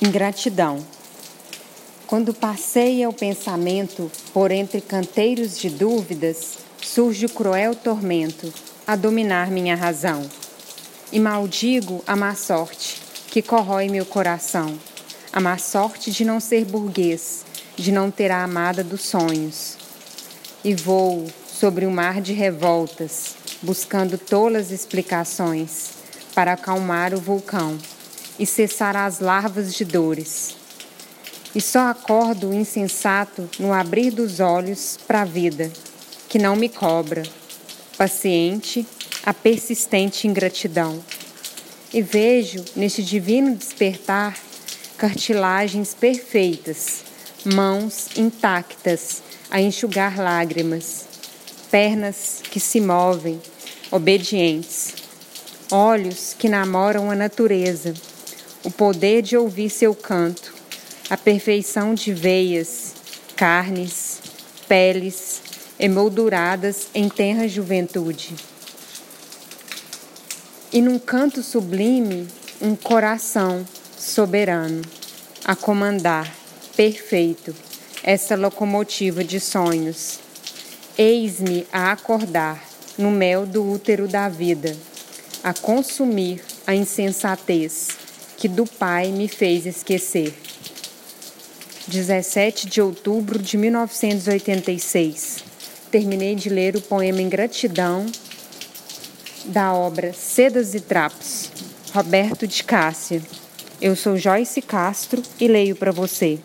Ingratidão. Quando passeia o pensamento por entre canteiros de dúvidas, surge o cruel tormento a dominar minha razão. E maldigo a má sorte que corrói meu coração, a má sorte de não ser burguês, de não ter a amada dos sonhos. E voo sobre o um mar de revoltas, buscando tolas explicações para acalmar o vulcão e cessar as larvas de dores. E só acordo insensato no abrir dos olhos para a vida, que não me cobra, paciente, a persistente ingratidão. E vejo neste divino despertar cartilagens perfeitas, mãos intactas a enxugar lágrimas, pernas que se movem, obedientes olhos que namoram a natureza, o poder de ouvir seu canto, a perfeição de veias, carnes, peles emolduradas em tenra juventude. E num canto sublime, um coração soberano a comandar, perfeito, essa locomotiva de sonhos. Eis-me a acordar no mel do útero da vida a consumir a insensatez que do Pai me fez esquecer. 17 de outubro de 1986. Terminei de ler o poema Ingratidão da obra Sedas e Trapos, Roberto de Cássia. Eu sou Joyce Castro e leio para você.